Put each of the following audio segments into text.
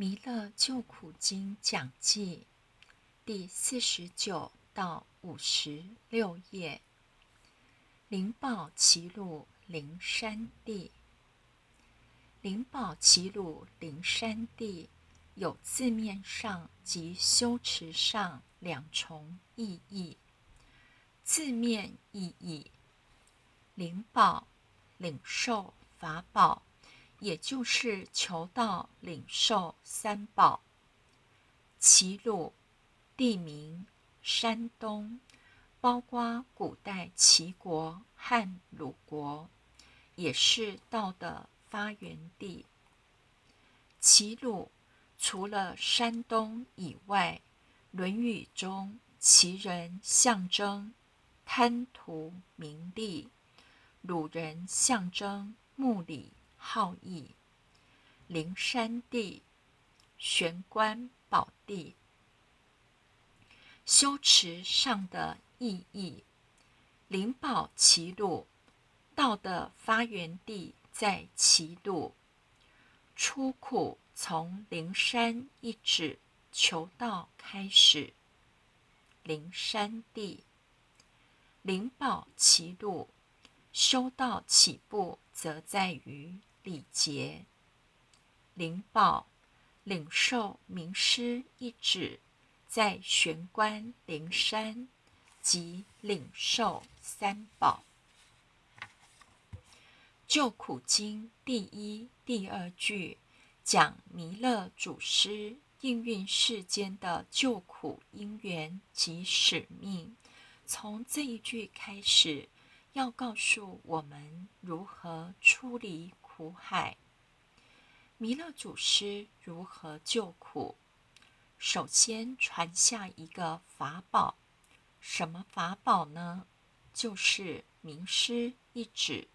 弥勒救苦经讲记第四十九到五十六页。灵宝齐鲁灵山地，灵宝齐鲁灵山地有字面上及修持上两重意义。字面意义：灵宝领受法宝。也就是求道领受三宝。齐鲁地名山东，包括古代齐国和鲁国，也是道的发源地。齐鲁除了山东以外，《论语》中齐人象征贪图名利，鲁人象征目礼。好义，灵山地，玄关宝地，修持上的意义。灵宝齐鲁，道的发源地在齐鲁，出苦从灵山一指求道开始。灵山地，灵宝齐鲁，修道起步则在于。礼节，灵宝领受名师一旨，在玄关灵山即领受三宝。救苦经第一、第二句讲弥勒祖师应运世间的救苦因缘及使命。从这一句开始，要告诉我们如何出离。苦海，弥勒祖师如何救苦？首先传下一个法宝，什么法宝呢？就是名师一指，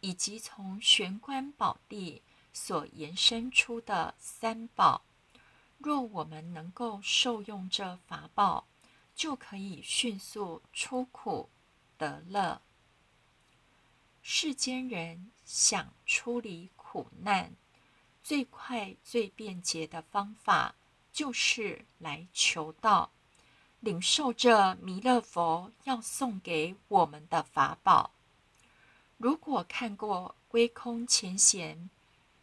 以及从玄关宝地所延伸出的三宝。若我们能够受用这法宝，就可以迅速出苦得乐。世间人想出离苦难，最快最便捷的方法就是来求道，领受这弥勒佛要送给我们的法宝。如果看过归空前贤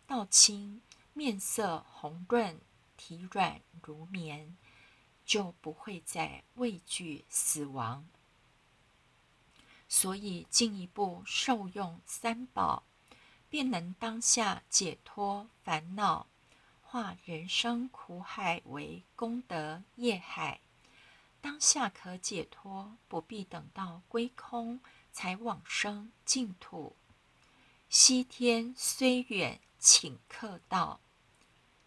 道清面色红润，体软如棉，就不会再畏惧死亡。所以，进一步受用三宝，便能当下解脱烦恼，化人生苦海为功德业海。当下可解脱，不必等到归空才往生净土。西天虽远，请客到，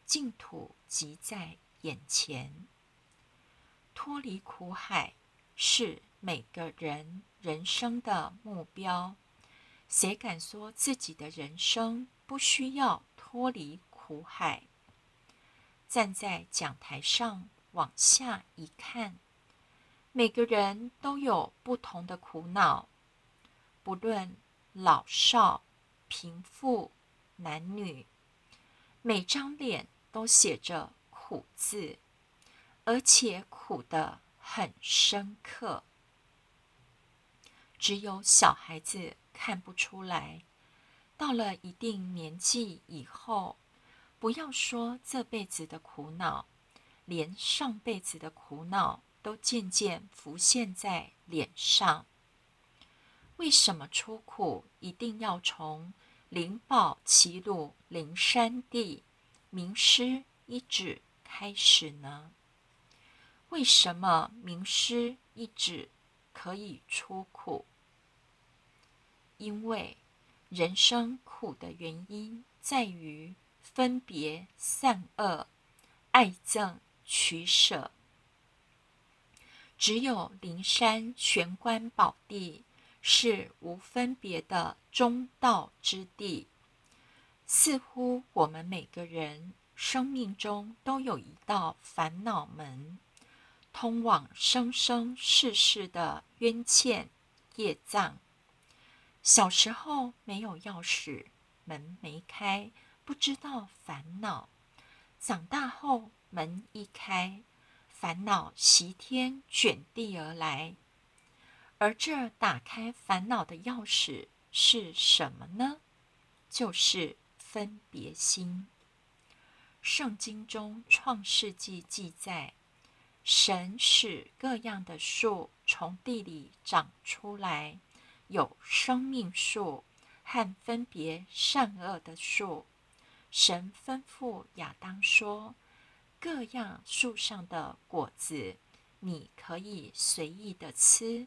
净土即在眼前。脱离苦海是。每个人人生的目标，谁敢说自己的人生不需要脱离苦海？站在讲台上往下一看，每个人都有不同的苦恼，不论老少、贫富、男女，每张脸都写着苦字，而且苦得很深刻。只有小孩子看不出来，到了一定年纪以后，不要说这辈子的苦恼，连上辈子的苦恼都渐渐浮现在脸上。为什么出苦一定要从灵宝齐鲁灵山地名师一指开始呢？为什么名师一指？可以出苦，因为人生苦的原因在于分别善恶、爱憎取舍。只有灵山玄关宝地是无分别的中道之地。似乎我们每个人生命中都有一道烦恼门。通往生生世世的冤欠业障。小时候没有钥匙，门没开，不知道烦恼。长大后门一开，烦恼袭天卷地而来。而这打开烦恼的钥匙是什么呢？就是分别心。圣经中《创世纪》记载，神使各样的树从地里长出来，有生命树和分别善恶的树。神吩咐亚当说：“各样树上的果子，你可以随意的吃。”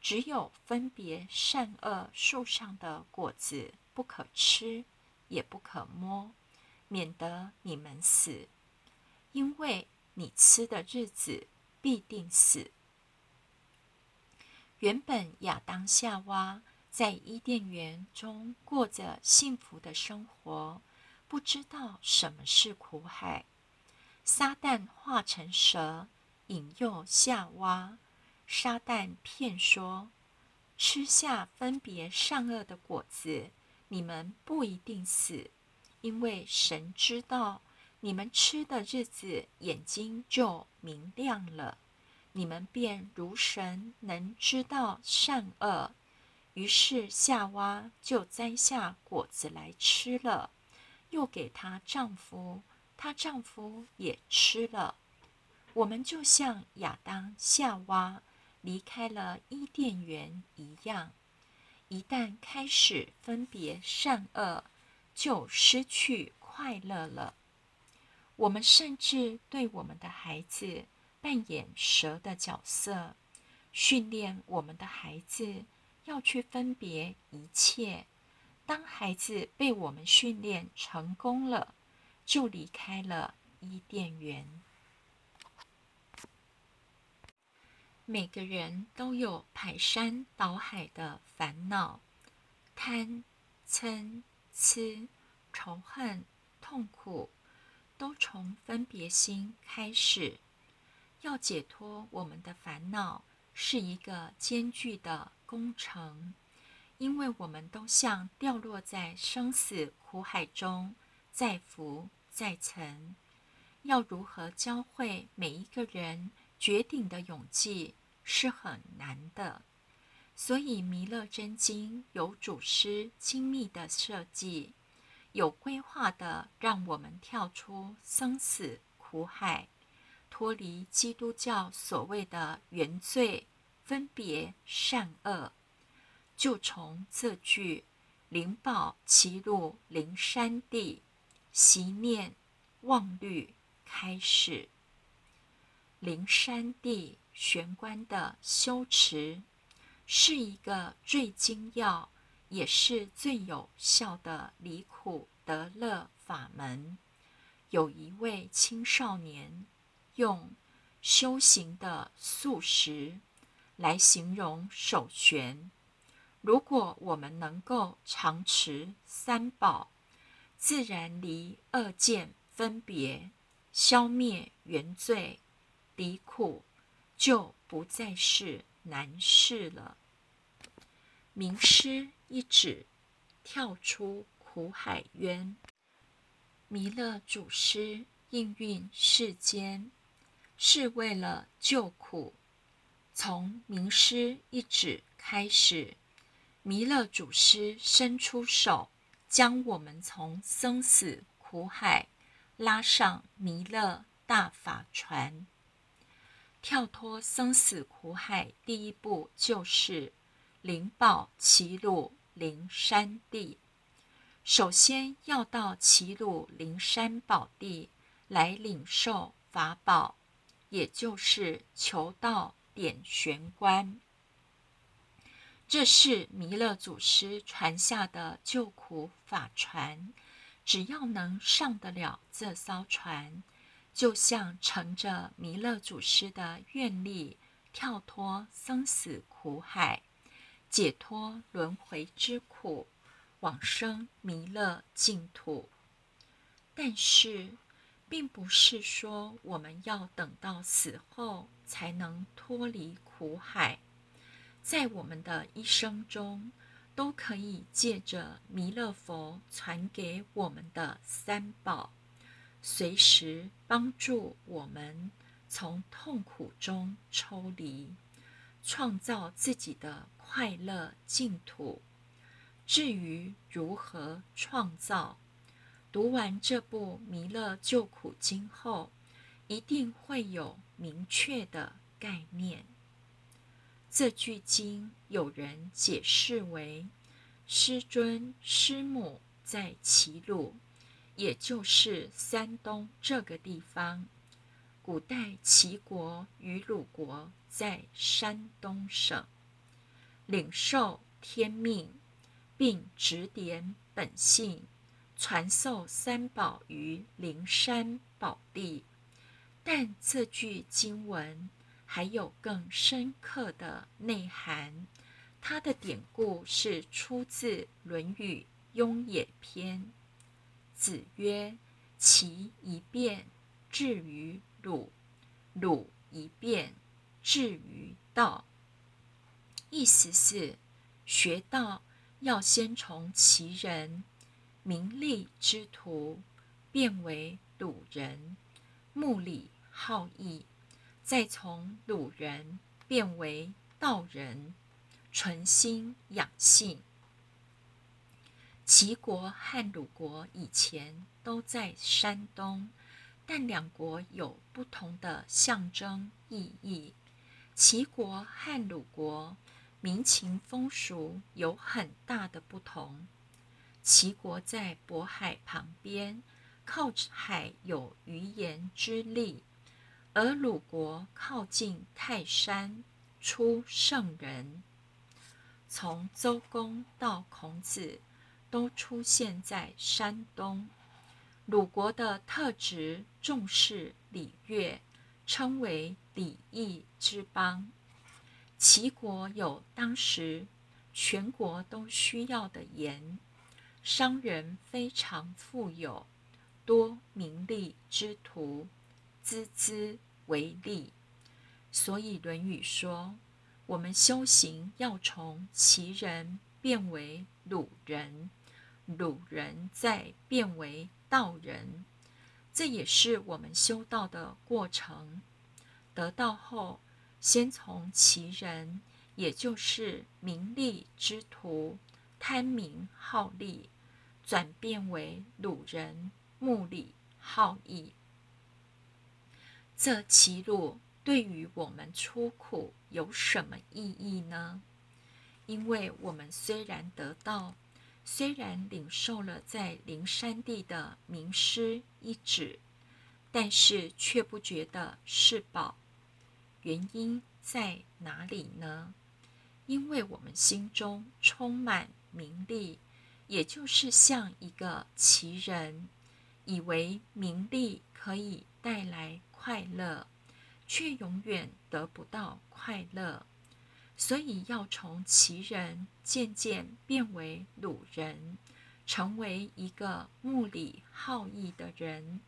只有分别善恶树上的果子不可吃，也不可摸，免得你们死。因为你吃的日子必定死。原本亚当夏娃在伊甸园中过着幸福的生活，不知道什么是苦海。撒旦化成蛇，引诱夏娃。撒旦骗说：“吃下分别善恶的果子，你们不一定死，因为神知道你们吃的日子，眼睛就明亮了，你们便如神能知道善恶。”于是夏娃就摘下果子来吃了，又给她丈夫，她丈夫也吃了。我们就像亚当、夏娃。离开了伊甸园一样，一旦开始分别善恶，就失去快乐了。我们甚至对我们的孩子扮演蛇的角色，训练我们的孩子要去分别一切。当孩子被我们训练成功了，就离开了伊甸园。每个人都有排山倒海的烦恼，贪、嗔、痴、仇恨、痛苦，都从分别心开始。要解脱我们的烦恼，是一个艰巨的工程，因为我们都像掉落在生死苦海中，再浮再沉。要如何教会每一个人？绝顶的勇气是很难的，所以《弥勒真经》有祖师精密的设计，有规划的，让我们跳出生死苦海，脱离基督教所谓的原罪、分别善恶，就从这句“灵宝齐入灵山地，习念忘虑”开始。灵山地玄关的修持，是一个最精要，也是最有效的离苦得乐法门。有一位青少年用修行的素食来形容守玄。如果我们能够常持三宝，自然离二见分别，消灭原罪。离苦就不再是难事了。名师一指，跳出苦海渊。弥勒祖师应运世间，是为了救苦。从名师一指开始，弥勒祖师伸出手，将我们从生死苦海拉上弥勒大法船。跳脱生死苦海，第一步就是灵宝齐鲁灵山地。首先要到齐鲁灵山宝地来领受法宝，也就是求道点玄关。这是弥勒祖师传下的救苦法船，只要能上得了这艘船。就像乘着弥勒祖师的愿力，跳脱生死苦海，解脱轮回之苦，往生弥勒净土。但是，并不是说我们要等到死后才能脱离苦海，在我们的一生中，都可以借着弥勒佛传给我们的三宝。随时帮助我们从痛苦中抽离，创造自己的快乐净土。至于如何创造，读完这部《弥勒救苦经》后，一定会有明确的概念。这句经有人解释为：师尊、师母在齐鲁，也就是山东这个地方。古代齐国与鲁国在山东省，领受天命。并指点本性，传授三宝于灵山宝地。但这句经文还有更深刻的内涵。它的典故是出自《论语·雍也篇》。子曰：“其一变，至于鲁；鲁一变，至于道。”意思是学道。要先从齐人名利之徒变为鲁人目里好义，再从鲁人变为道人存心养性。齐国和鲁国以前都在山东，但两国有不同的象征意义。齐国和鲁国。民情风俗有很大的不同。齐国在渤海旁边，靠海有鱼盐之利；而鲁国靠近泰山，出圣人。从周公到孔子，都出现在山东。鲁国的特质重视礼乐，称为礼义之邦。齐国有当时全国都需要的盐，商人非常富有，多名利之徒，孜孜为利。所以《论语》说：“我们修行要从齐人变为鲁人，鲁人再变为道人，这也是我们修道的过程。得道后。”先从其人，也就是名利之徒，贪名好利，转变为鲁人，目利好义。这歧路对于我们出苦有什么意义呢？因为我们虽然得到，虽然领受了在灵山地的名师一指，但是却不觉得是宝。原因在哪里呢？因为我们心中充满名利，也就是像一个奇人，以为名利可以带来快乐，却永远得不到快乐，所以要从奇人渐渐变为鲁人，成为一个目里好义的人。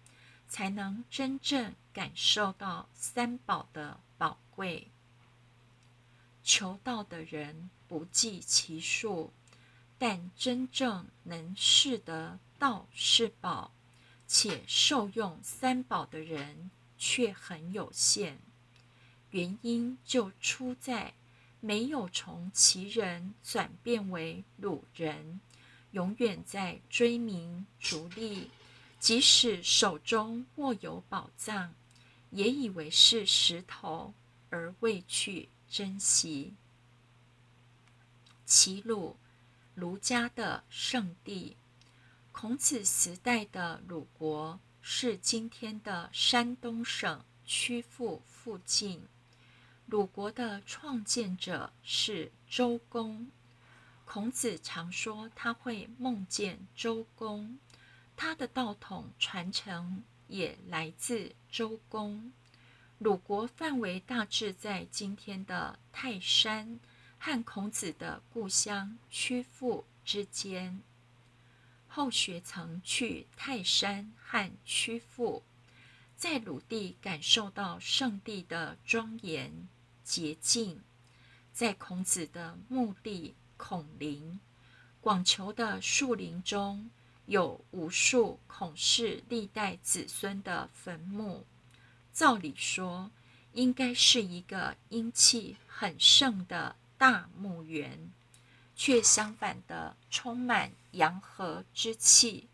才能真正感受到三宝的宝贵。求道的人不计其数，但真正能视得道是宝，且受用三宝的人却很有限。原因就出在没有从其人转变为鲁人，永远在追名逐利。即使手中握有宝藏，也以为是石头，而未去珍惜。齐鲁，儒家的圣地。孔子时代的鲁国是今天的山东省曲阜附近。鲁国的创建者是周公。孔子常说他会梦见周公。他的道统传承也来自周公。鲁国范围大致在今天的泰山和孔子的故乡曲阜之间。后学曾去泰山和曲阜，在鲁地感受到圣地的庄严洁净，在孔子的墓地孔林、广求的树林中。有无数孔氏历代子孙的坟墓。照理说，应该是一个阴气很盛的大墓园，却相反的充满阳和之气。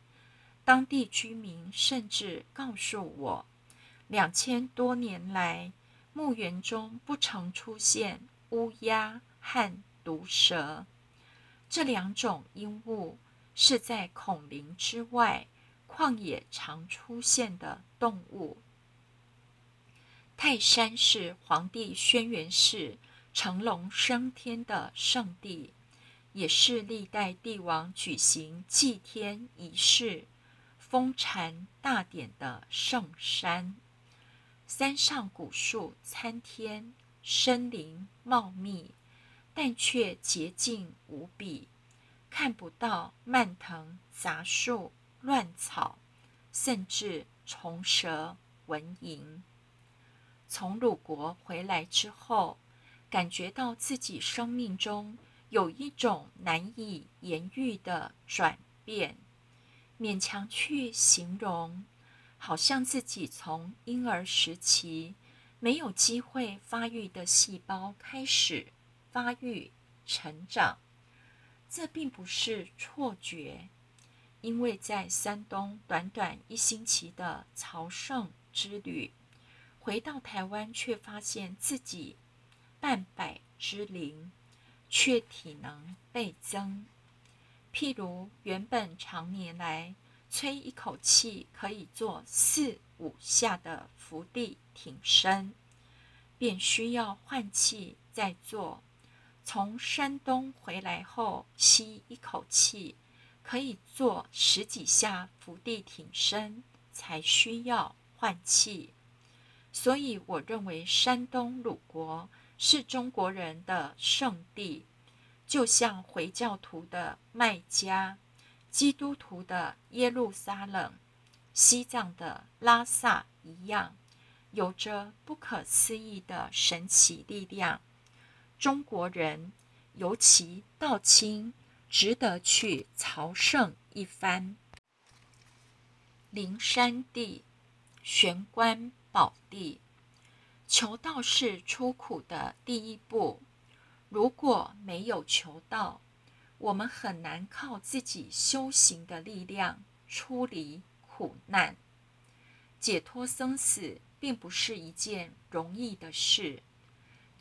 当地居民甚至告诉我，两千多年来，墓园中不曾出现乌鸦和毒蛇这两种阴物，是在孔林之外旷野常出现的动物。泰山是皇帝轩辕氏乘龙升天的圣地，也是历代帝王举行祭天仪式。封禅大典的圣山，山上古树参天，森林茂密，但却洁净无比，看不到蔓藤杂树、乱草，甚至虫蛇蚊蝇。从鲁国回来之后，感觉到自己生命中有一种难以言喻的转变。勉强去形容，好像自己从婴儿时期没有机会发育的细胞开始发育成长。这并不是错觉，因为在山东短短一星期的朝圣之旅，回到台湾却发现自己半百之龄，却体能倍增。譬如原本常年来吹一口气可以做四五下的伏地挺身，便需要换气再做；从山东回来后吸一口气可以做十几下伏地挺身，才需要换气。所以，我认为山东鲁国是中国人的圣地。就像回教徒的麦加、基督徒的耶路撒冷、西藏的拉萨一样，有着不可思议的神奇力量。中国人，尤其道清，值得去朝圣一番。灵山地，玄关宝地，求道是出苦的第一步。如果没有求道，我们很难靠自己修行的力量出离苦难。解脱生死并不是一件容易的事，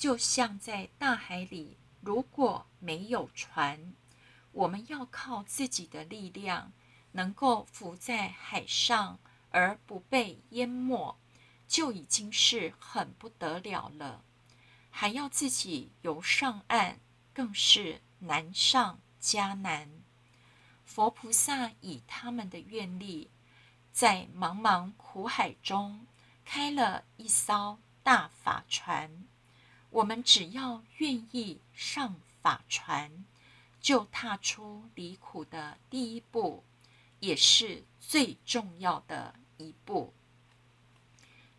就像在大海里，如果没有船，我们要靠自己的力量能够浮在海上而不被淹没，就已经是很不得了了。还要自己游上岸，更是难上加难。佛菩萨以他们的愿力，在茫茫苦海中开了一艘大法船。我们只要愿意上法船，就踏出离苦的第一步，也是最重要的一步。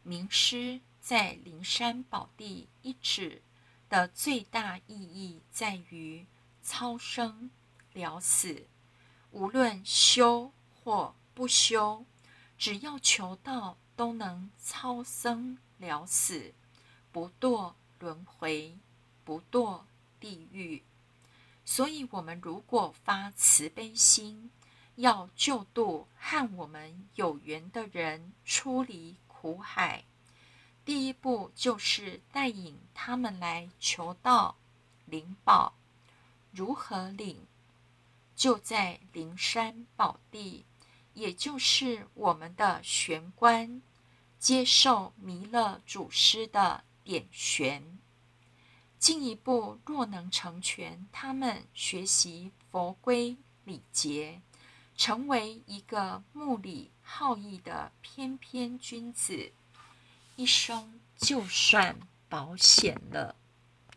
名师。在灵山宝地一指的最大意义在于超生了死，无论修或不修，只要求道，都能超生了死，不堕轮回，不堕地狱。所以，我们如果发慈悲心，要救度和我们有缘的人出离苦海。第一步就是带引他们来求道灵宝，如何领？就在灵山宝地，也就是我们的玄关，接受弥勒祖师的点玄。进一步，若能成全他们学习佛规礼节，成为一个目礼好义的翩翩君子。一生就算保险了。